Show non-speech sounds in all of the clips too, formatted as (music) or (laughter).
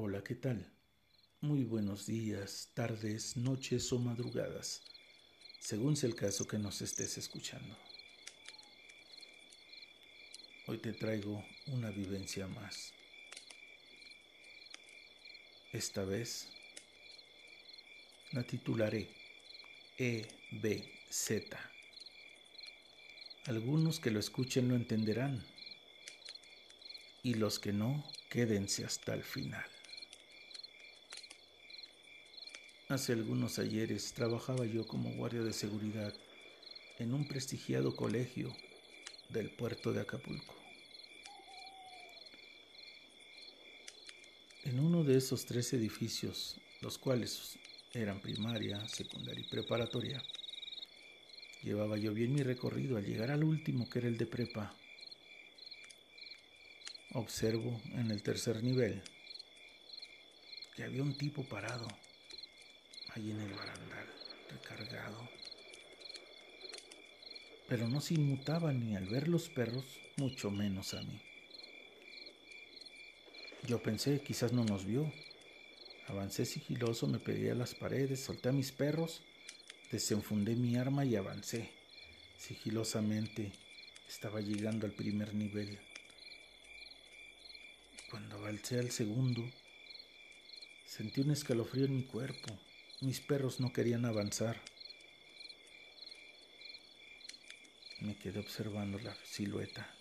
Hola, ¿qué tal? Muy buenos días, tardes, noches o madrugadas, según sea el caso que nos estés escuchando. Hoy te traigo una vivencia más. Esta vez la titularé EBZ. Algunos que lo escuchen lo entenderán y los que no, quédense hasta el final. Hace algunos ayeres trabajaba yo como guardia de seguridad en un prestigiado colegio del puerto de Acapulco. En uno de esos tres edificios, los cuales eran primaria, secundaria y preparatoria, llevaba yo bien mi recorrido al llegar al último que era el de prepa. Observo en el tercer nivel que había un tipo parado en el barandal, recargado. Pero no se inmutaba ni al ver los perros, mucho menos a mí. Yo pensé, quizás no nos vio. Avancé sigiloso, me pegué a las paredes, solté a mis perros, desenfundé mi arma y avancé. Sigilosamente estaba llegando al primer nivel. Cuando avancé al segundo, sentí un escalofrío en mi cuerpo. Mis perros no querían avanzar. Me quedé observando la silueta.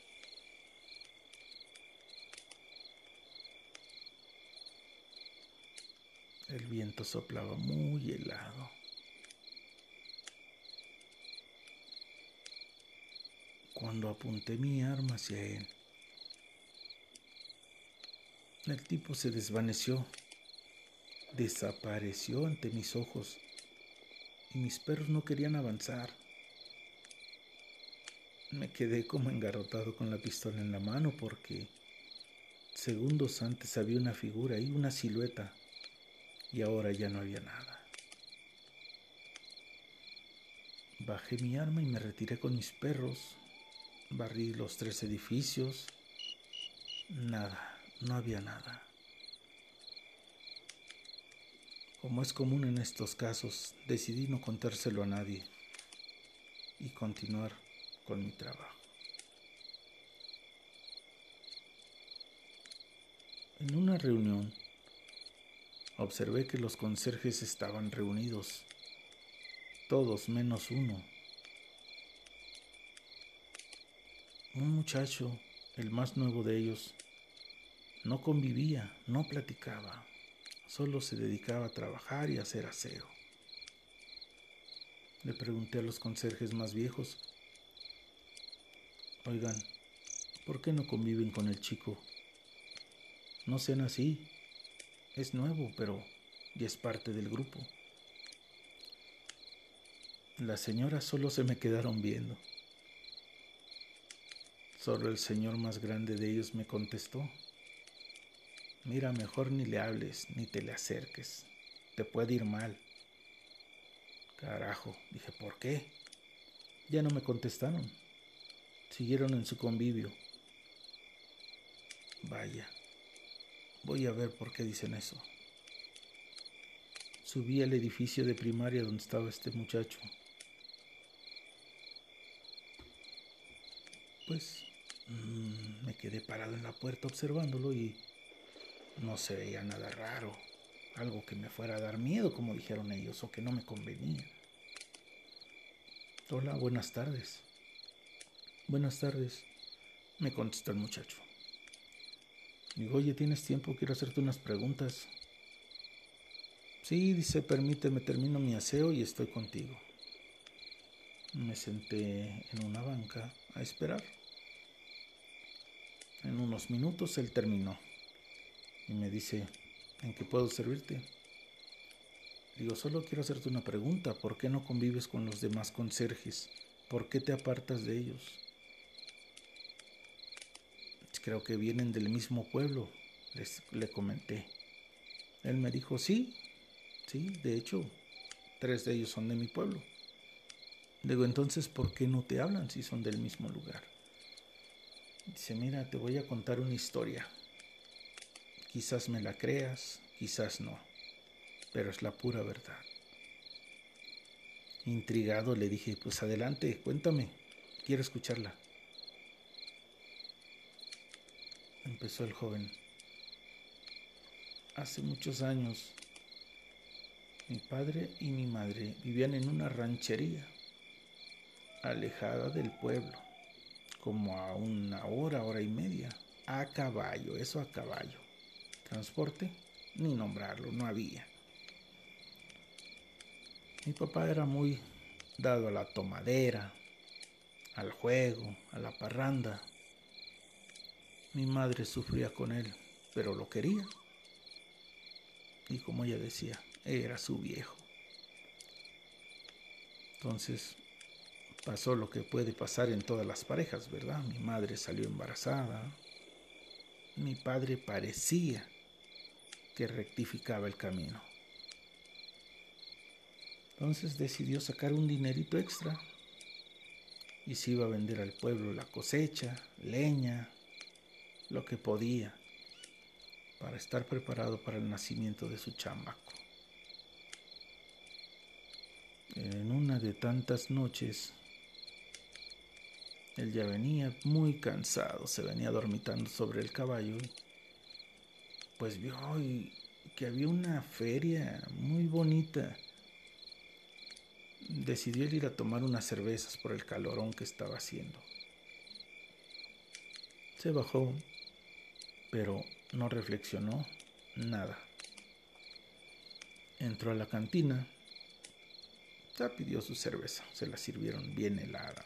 El viento soplaba muy helado. Cuando apunté mi arma hacia él, el tipo se desvaneció desapareció ante mis ojos y mis perros no querían avanzar. Me quedé como engarrotado con la pistola en la mano porque segundos antes había una figura y una silueta y ahora ya no había nada. Bajé mi arma y me retiré con mis perros, barrí los tres edificios, nada, no había nada. Como es común en estos casos, decidí no contárselo a nadie y continuar con mi trabajo. En una reunión, observé que los conserjes estaban reunidos, todos menos uno. Un muchacho, el más nuevo de ellos, no convivía, no platicaba solo se dedicaba a trabajar y a hacer aseo. Le pregunté a los conserjes más viejos, oigan, ¿por qué no conviven con el chico? No sean así, es nuevo, pero ya es parte del grupo. Las señoras solo se me quedaron viendo. Solo el señor más grande de ellos me contestó. Mira, mejor ni le hables, ni te le acerques. Te puede ir mal. Carajo, dije, ¿por qué? Ya no me contestaron. Siguieron en su convivio. Vaya, voy a ver por qué dicen eso. Subí al edificio de primaria donde estaba este muchacho. Pues mm, me quedé parado en la puerta observándolo y no se veía nada raro, algo que me fuera a dar miedo, como dijeron ellos, o que no me convenía. Hola, buenas tardes. Buenas tardes, me contestó el muchacho. Digo, oye, ¿tienes tiempo? Quiero hacerte unas preguntas. Sí, dice, permíteme, termino mi aseo y estoy contigo. Me senté en una banca a esperar. En unos minutos él terminó y me dice, ¿en qué puedo servirte? Digo, solo quiero hacerte una pregunta, ¿por qué no convives con los demás conserjes? ¿Por qué te apartas de ellos? Creo que vienen del mismo pueblo, les, le comenté. Él me dijo, sí, sí, de hecho, tres de ellos son de mi pueblo. Digo, entonces, ¿por qué no te hablan si son del mismo lugar? Dice, mira, te voy a contar una historia Quizás me la creas, quizás no, pero es la pura verdad. Intrigado le dije, pues adelante, cuéntame, quiero escucharla. Empezó el joven. Hace muchos años, mi padre y mi madre vivían en una ranchería alejada del pueblo, como a una hora, hora y media, a caballo, eso a caballo. Transporte, ni nombrarlo, no había. Mi papá era muy dado a la tomadera, al juego, a la parranda. Mi madre sufría con él, pero lo quería. Y como ella decía, era su viejo. Entonces pasó lo que puede pasar en todas las parejas, ¿verdad? Mi madre salió embarazada. Mi padre parecía que rectificaba el camino. Entonces decidió sacar un dinerito extra y se iba a vender al pueblo la cosecha, leña, lo que podía, para estar preparado para el nacimiento de su chamaco. En una de tantas noches, él ya venía muy cansado, se venía dormitando sobre el caballo, pues vio que había una feria muy bonita. Decidió ir a tomar unas cervezas por el calorón que estaba haciendo. Se bajó, pero no reflexionó nada. Entró a la cantina, ya pidió su cerveza, se la sirvieron bien helada.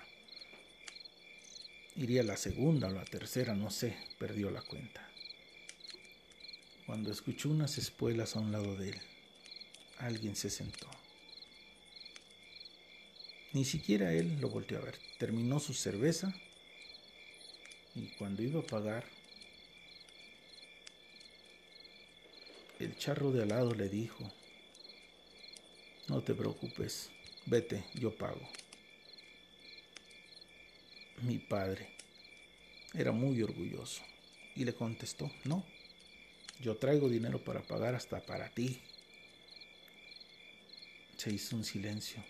Iría la segunda o la tercera, no sé, perdió la cuenta. Cuando escuchó unas espuelas a un lado de él, alguien se sentó. Ni siquiera él lo volteó a ver. Terminó su cerveza y cuando iba a pagar, el charro de al lado le dijo, no te preocupes, vete, yo pago mi padre. Era muy orgulloso y le contestó, no, yo traigo dinero para pagar hasta para ti. Se hizo un silencio.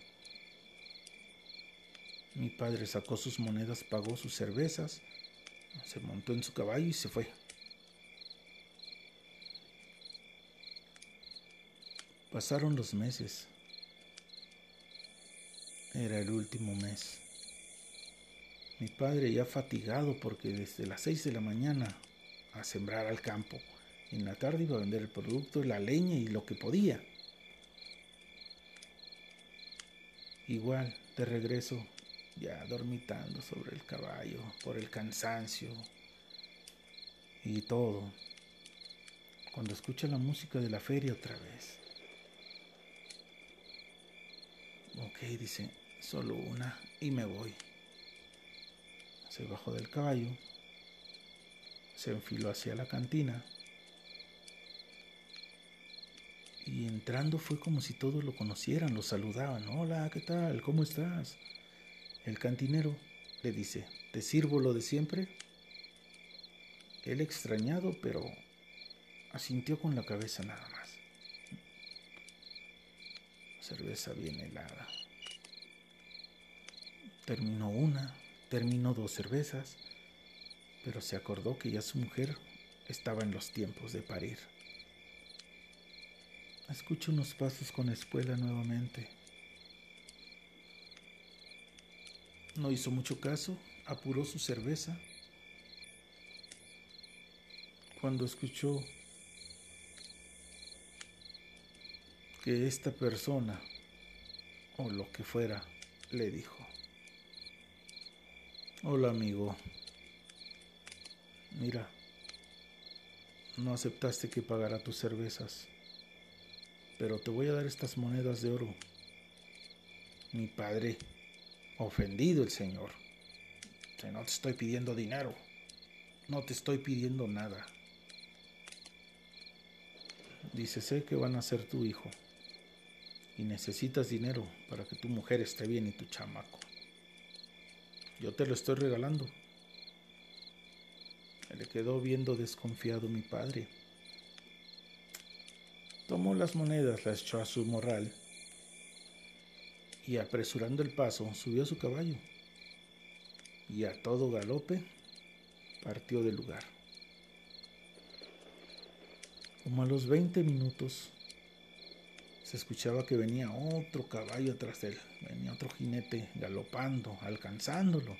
Mi padre sacó sus monedas, pagó sus cervezas, se montó en su caballo y se fue. Pasaron los meses. Era el último mes. Mi padre ya fatigado porque desde las seis de la mañana a sembrar al campo. En la tarde iba a vender el producto, la leña y lo que podía. Igual, de regreso, ya dormitando sobre el caballo, por el cansancio y todo. Cuando escucha la música de la feria otra vez. Ok, dice, solo una y me voy se bajó del caballo, se enfiló hacia la cantina y entrando fue como si todos lo conocieran, lo saludaban. Hola, ¿qué tal? ¿Cómo estás? El cantinero le dice, ¿te sirvo lo de siempre? Él extrañado, pero asintió con la cabeza nada más. Cerveza bien helada. Terminó una, Terminó dos cervezas, pero se acordó que ya su mujer estaba en los tiempos de parir. Escucha unos pasos con espuela nuevamente. No hizo mucho caso, apuró su cerveza. Cuando escuchó que esta persona, o lo que fuera, le dijo, Hola amigo. Mira, no aceptaste que pagara tus cervezas, pero te voy a dar estas monedas de oro. Mi padre, ofendido el Señor. no te estoy pidiendo dinero, no te estoy pidiendo nada. Dice, sé que van a ser tu hijo y necesitas dinero para que tu mujer esté bien y tu chamaco. Yo te lo estoy regalando. Le quedó viendo desconfiado mi padre. Tomó las monedas, las echó a su morral y apresurando el paso subió a su caballo y a todo galope partió del lugar. Como a los 20 minutos se escuchaba que venía otro caballo tras él, venía otro jinete galopando, alcanzándolo.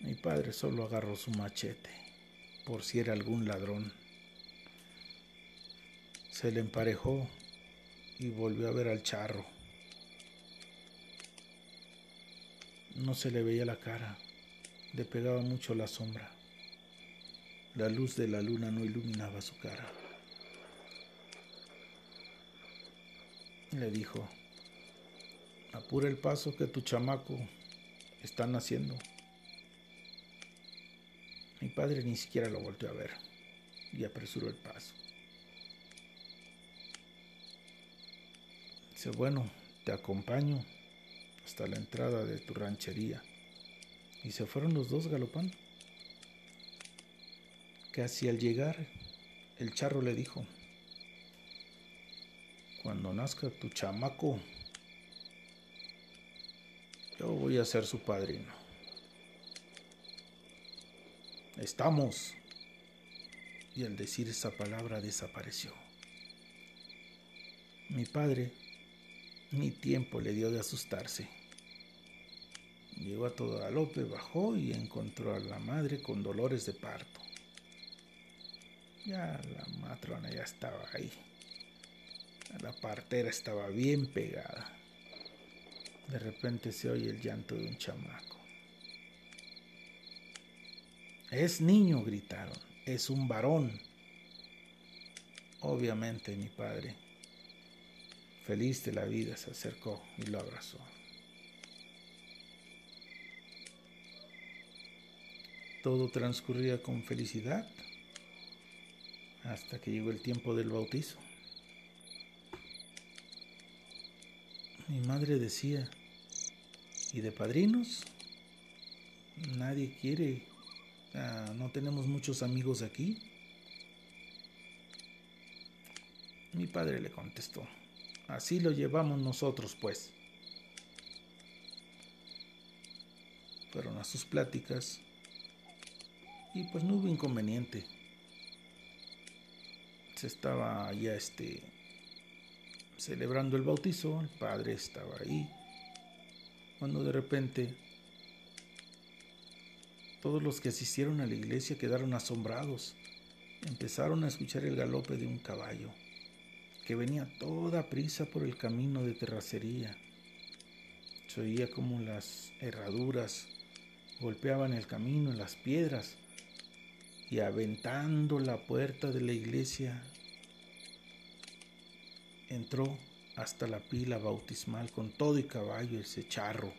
Mi padre solo agarró su machete por si era algún ladrón. Se le emparejó y volvió a ver al charro. No se le veía la cara, le pegaba mucho la sombra. La luz de la luna no iluminaba su cara. Le dijo, apura el paso que tu chamaco está naciendo. Mi padre ni siquiera lo volteó a ver y apresuró el paso. Dice, bueno, te acompaño hasta la entrada de tu ranchería. Y se fueron los dos galopando. Casi al llegar, el charro le dijo, cuando nazca tu chamaco, yo voy a ser su padrino. Estamos. Y al decir esa palabra desapareció. Mi padre ni tiempo le dio de asustarse. Llegó a todo galope, bajó y encontró a la madre con dolores de parto. Ya la matrona ya estaba ahí. La partera estaba bien pegada. De repente se oye el llanto de un chamaco. Es niño, gritaron. Es un varón. Obviamente mi padre feliz de la vida, se acercó y lo abrazó. Todo transcurría con felicidad hasta que llegó el tiempo del bautizo. Mi madre decía, ¿y de padrinos? Nadie quiere, ah, no tenemos muchos amigos aquí. Mi padre le contestó, Así lo llevamos nosotros, pues. Fueron a sus pláticas y pues no hubo inconveniente. Se estaba ya este celebrando el bautizo, el padre estaba ahí, cuando de repente todos los que asistieron a la iglesia quedaron asombrados. Empezaron a escuchar el galope de un caballo que venía toda prisa por el camino de terracería. Se oía como las herraduras golpeaban el camino las piedras y aventando la puerta de la iglesia entró hasta la pila bautismal con todo y caballo ese charro.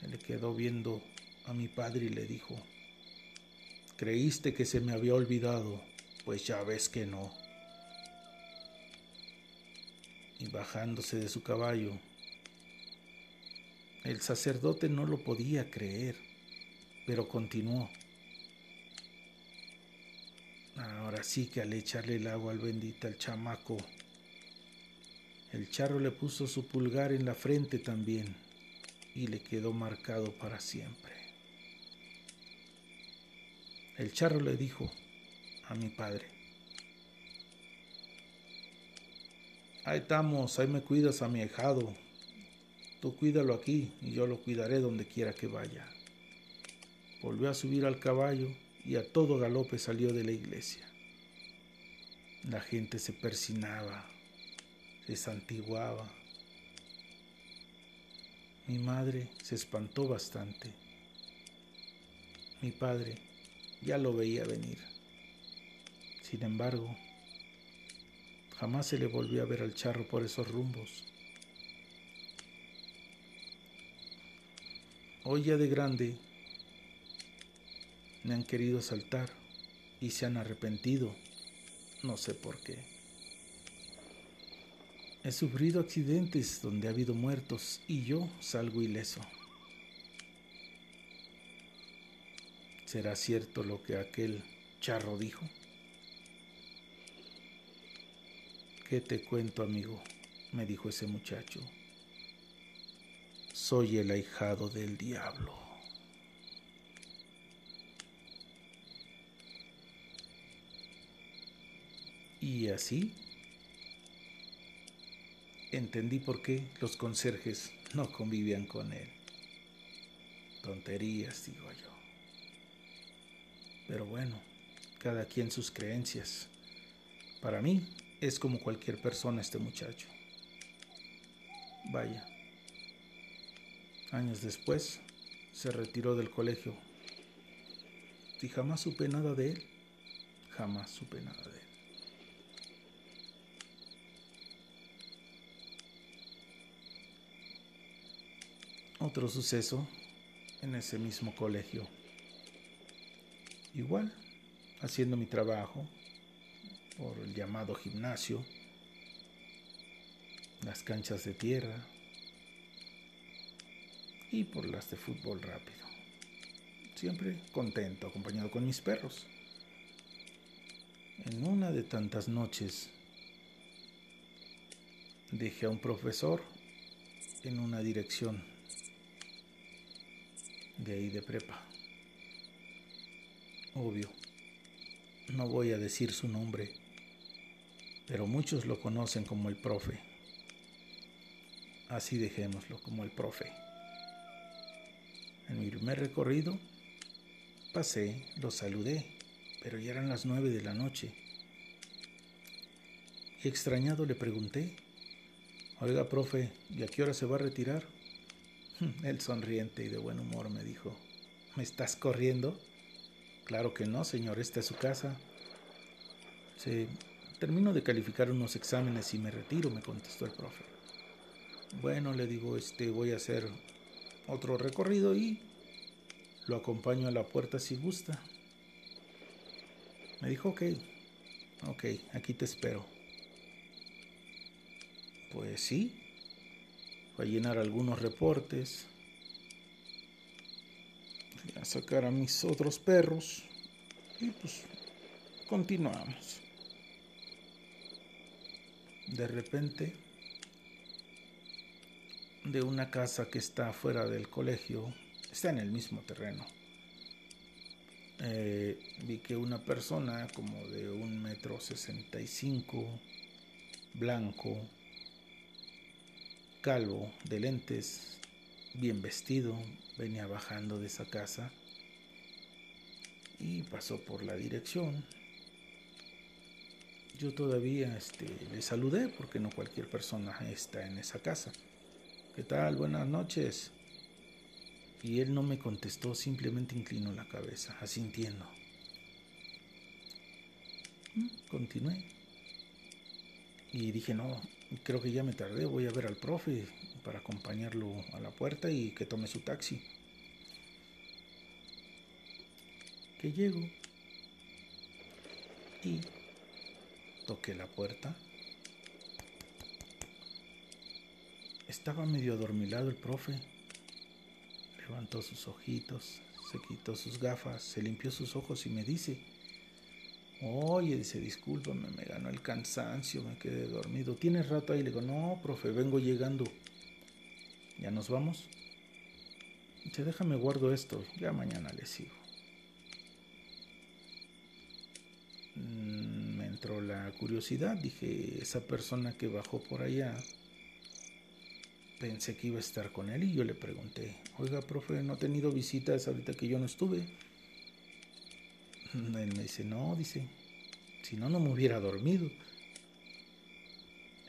Se le quedó viendo a mi padre y le dijo, creíste que se me había olvidado, pues ya ves que no y bajándose de su caballo. El sacerdote no lo podía creer, pero continuó. Ahora sí que al echarle el agua al bendito al chamaco, el charro le puso su pulgar en la frente también y le quedó marcado para siempre. El charro le dijo a mi padre, Ahí estamos, ahí me cuidas a mi ahijado. Tú cuídalo aquí y yo lo cuidaré donde quiera que vaya. Volvió a subir al caballo y a todo galope salió de la iglesia. La gente se persinaba, se santiguaba. Mi madre se espantó bastante. Mi padre ya lo veía venir. Sin embargo, Jamás se le volvió a ver al charro por esos rumbos. Hoy ya de grande me han querido asaltar y se han arrepentido, no sé por qué. He sufrido accidentes donde ha habido muertos y yo salgo ileso. ¿Será cierto lo que aquel charro dijo? ¿Qué te cuento, amigo? me dijo ese muchacho. Soy el ahijado del diablo. Y así entendí por qué los conserjes no convivían con él. Tonterías, digo yo. Pero bueno, cada quien sus creencias. Para mí es como cualquier persona este muchacho. Vaya. Años después se retiró del colegio. Y jamás supe nada de él. Jamás supe nada de él. Otro suceso en ese mismo colegio. Igual, haciendo mi trabajo por el llamado gimnasio, las canchas de tierra y por las de fútbol rápido. Siempre contento, acompañado con mis perros. En una de tantas noches dejé a un profesor en una dirección de ahí de prepa. Obvio, no voy a decir su nombre, pero muchos lo conocen como el profe. Así dejémoslo, como el profe. En mi primer recorrido pasé, lo saludé, pero ya eran las nueve de la noche. Y extrañado le pregunté, oiga, profe, ¿y a qué hora se va a retirar? (laughs) Él sonriente y de buen humor me dijo, ¿me estás corriendo? Claro que no, señor, esta es su casa. Se termino de calificar unos exámenes y me retiro, me contestó el profe. Bueno, le digo, este voy a hacer otro recorrido y lo acompaño a la puerta si gusta. Me dijo, ok, ok, aquí te espero. Pues sí, a llenar algunos reportes, a sacar a mis otros perros y pues continuamos. De repente, de una casa que está fuera del colegio, está en el mismo terreno. Eh, vi que una persona como de un metro sesenta y cinco, blanco, calvo, de lentes, bien vestido, venía bajando de esa casa y pasó por la dirección. Yo todavía este, le saludé porque no cualquier persona está en esa casa. ¿Qué tal? Buenas noches. Y él no me contestó, simplemente inclinó la cabeza, asintiendo. Mm, continué. Y dije, no, creo que ya me tardé, voy a ver al profe para acompañarlo a la puerta y que tome su taxi. Que llego y toqué la puerta. Estaba medio adormilado el profe. Levantó sus ojitos, se quitó sus gafas, se limpió sus ojos y me dice, Oye, dice, discúlpame, me ganó el cansancio, me quedé dormido. ¿Tienes rato ahí? Le digo, no, profe, vengo llegando. ¿Ya nos vamos? Dice, déjame guardo esto, ya mañana le sigo. Mm, me entró curiosidad, dije, esa persona que bajó por allá, pensé que iba a estar con él y yo le pregunté, oiga, profe, ¿no ha tenido visitas ahorita que yo no estuve? (laughs) Él me dice, no, dice, si no, no me hubiera dormido.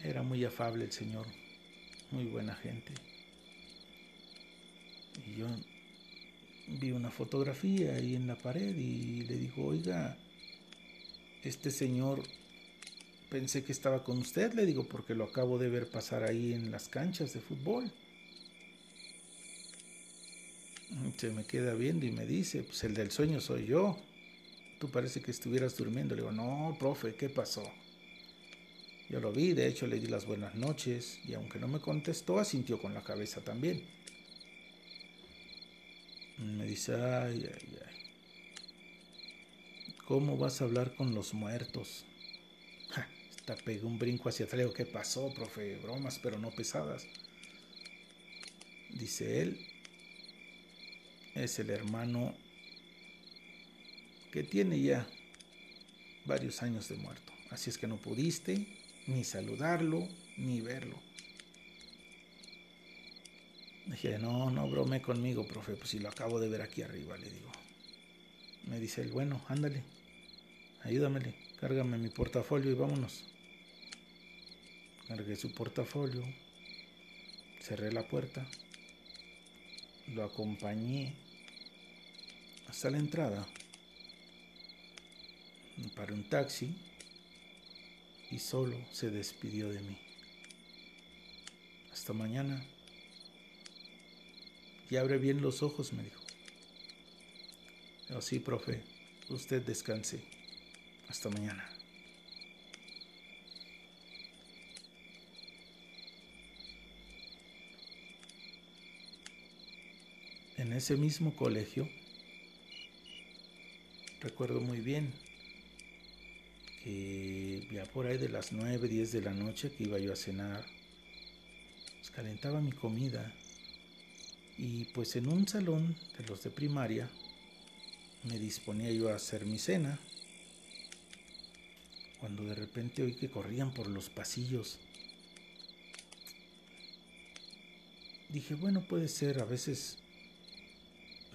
Era muy afable el señor, muy buena gente. Y yo vi una fotografía ahí en la pared y le digo, oiga, este señor pensé que estaba con usted, le digo, porque lo acabo de ver pasar ahí en las canchas de fútbol. Se me queda viendo y me dice, pues el del sueño soy yo tú parece que estuvieras durmiendo. Le digo, no, profe, ¿qué pasó? Yo lo vi, de hecho le di las buenas noches y aunque no me contestó, asintió con la cabeza también. Me dice, ay, ay, ay. ¿Cómo vas a hablar con los muertos? Hasta pegué un brinco hacia atrás. ¿Qué pasó, profe? Bromas, pero no pesadas. Dice él. Es el hermano que tiene ya varios años de muerto. Así es que no pudiste ni saludarlo ni verlo. Dije, no, no brome conmigo, profe, pues si lo acabo de ver aquí arriba, le digo. Me dice él, bueno, ándale, ayúdamele, cárgame mi portafolio y vámonos. Cargué su portafolio, cerré la puerta, lo acompañé hasta la entrada, para un taxi y solo se despidió de mí. Hasta mañana. Y abre bien los ojos, me dijo. Oh, sí, profe, usted descanse. Hasta mañana. En ese mismo colegio, recuerdo muy bien que ya por ahí de las 9, 10 de la noche que iba yo a cenar, pues calentaba mi comida y pues en un salón de los de primaria me disponía yo a hacer mi cena cuando de repente oí que corrían por los pasillos. Dije, bueno, puede ser, a veces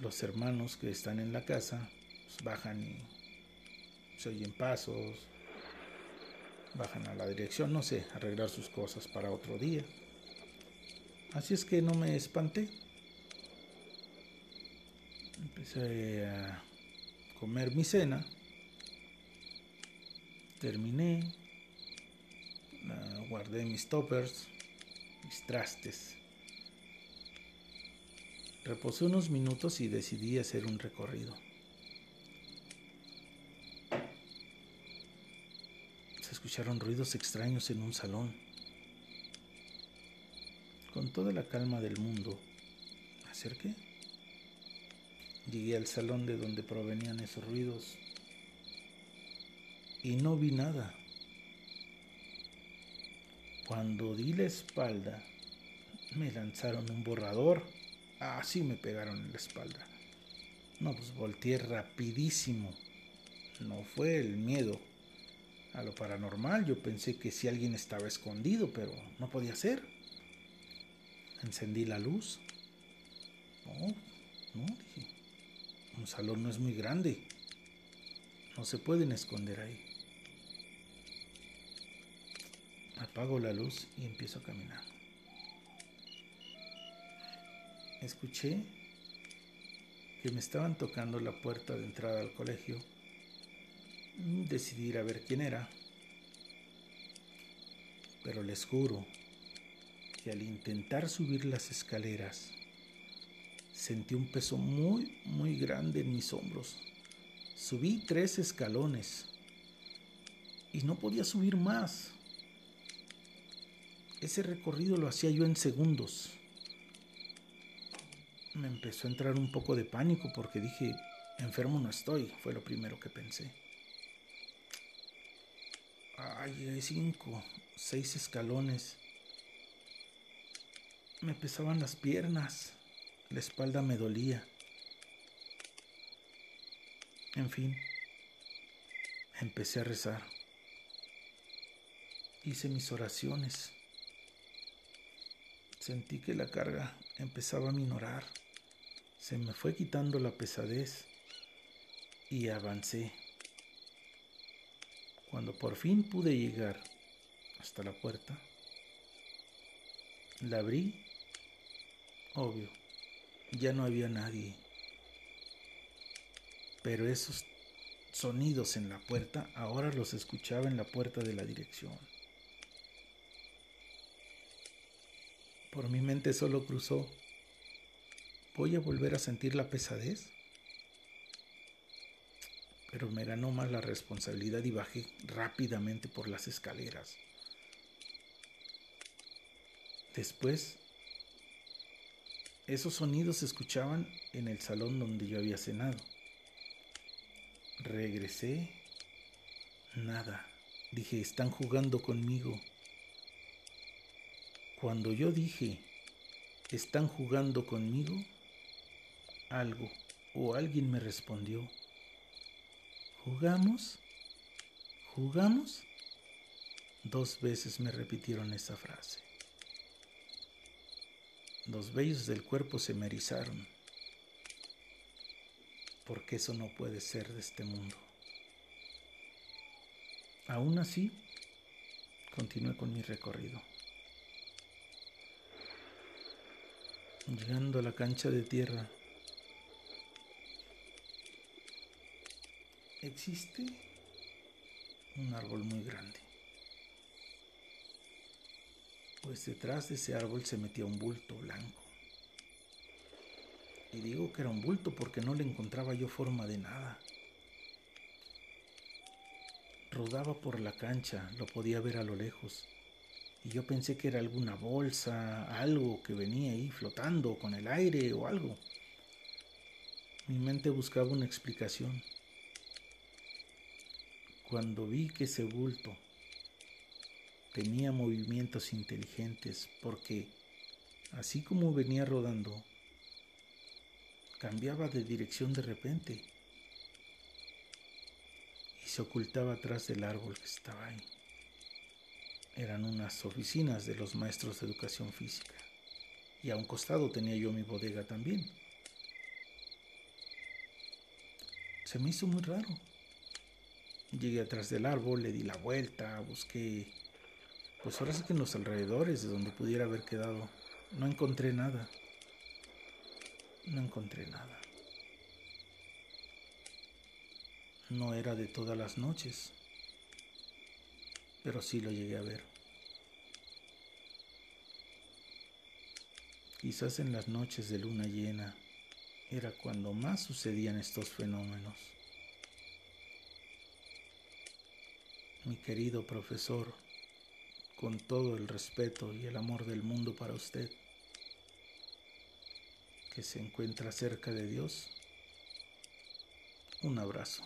los hermanos que están en la casa pues, bajan y se oyen pasos, bajan a la dirección, no sé, arreglar sus cosas para otro día. Así es que no me espanté. Empecé a comer mi cena. Terminé. guardé mis toppers, mis trastes. Reposé unos minutos y decidí hacer un recorrido. Se escucharon ruidos extraños en un salón. Con toda la calma del mundo, me acerqué. Llegué al salón de donde provenían esos ruidos y no vi nada. Cuando di la espalda, me lanzaron un borrador. Así me pegaron en la espalda. No, pues volteé rapidísimo. No fue el miedo a lo paranormal. Yo pensé que si alguien estaba escondido, pero no podía ser. Encendí la luz. No, no, dije. Un salón no es muy grande. No se pueden esconder ahí. Apago la luz y empiezo a caminar. Escuché que me estaban tocando la puerta de entrada al colegio. Decidí ir a ver quién era. Pero les juro que al intentar subir las escaleras, sentí un peso muy, muy grande en mis hombros. Subí tres escalones y no podía subir más. Ese recorrido lo hacía yo en segundos. Me empezó a entrar un poco de pánico porque dije, enfermo no estoy, fue lo primero que pensé. Ay, hay cinco, seis escalones. Me pesaban las piernas, la espalda me dolía. En fin, empecé a rezar. Hice mis oraciones. Sentí que la carga empezaba a minorar. Se me fue quitando la pesadez y avancé. Cuando por fin pude llegar hasta la puerta, la abrí. Obvio, ya no había nadie. Pero esos sonidos en la puerta ahora los escuchaba en la puerta de la dirección. Por mi mente solo cruzó, ¿voy a volver a sentir la pesadez? Pero me ganó más la responsabilidad y bajé rápidamente por las escaleras. Después, esos sonidos se escuchaban en el salón donde yo había cenado. Regresé, nada. Dije, están jugando conmigo. Cuando yo dije, están jugando conmigo, algo o alguien me respondió, ¿jugamos? ¿Jugamos? Dos veces me repitieron esa frase. Los vellos del cuerpo se me erizaron, porque eso no puede ser de este mundo. Aún así, continué con mi recorrido. Llegando a la cancha de tierra, existe un árbol muy grande. Pues detrás de ese árbol se metía un bulto blanco. Y digo que era un bulto porque no le encontraba yo forma de nada. Rodaba por la cancha, lo podía ver a lo lejos. Y yo pensé que era alguna bolsa, algo que venía ahí flotando con el aire o algo. Mi mente buscaba una explicación. Cuando vi que ese bulto tenía movimientos inteligentes porque, así como venía rodando, cambiaba de dirección de repente y se ocultaba atrás del árbol que estaba ahí. Eran unas oficinas de los maestros de educación física y a un costado tenía yo mi bodega también. Se me hizo muy raro. Llegué atrás del árbol, le di la vuelta, busqué pues ahora sí que en los alrededores de donde pudiera haber quedado, no encontré nada. No encontré nada. No era de todas las noches, pero sí lo llegué a ver. Quizás en las noches de luna llena era cuando más sucedían estos fenómenos. Mi querido profesor, con todo el respeto y el amor del mundo para usted, que se encuentra cerca de Dios. Un abrazo.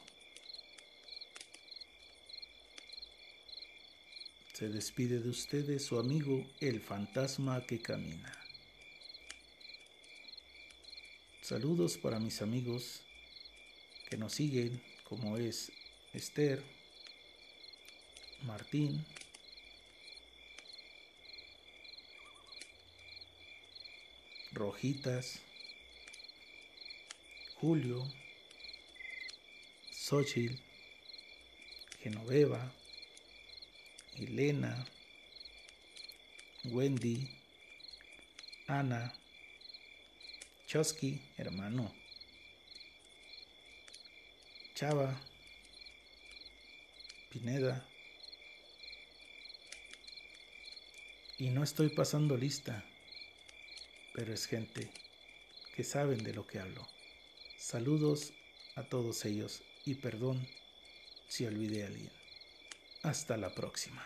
Se despide de ustedes su amigo el fantasma que camina. Saludos para mis amigos que nos siguen, como es Esther, Martín, Rojitas, Julio, Xochitl, Genoveva, Elena, Wendy, Ana, Chosky, hermano, Chava, Pineda. Y no estoy pasando lista pero es gente que saben de lo que hablo. Saludos a todos ellos y perdón si olvidé a alguien. Hasta la próxima.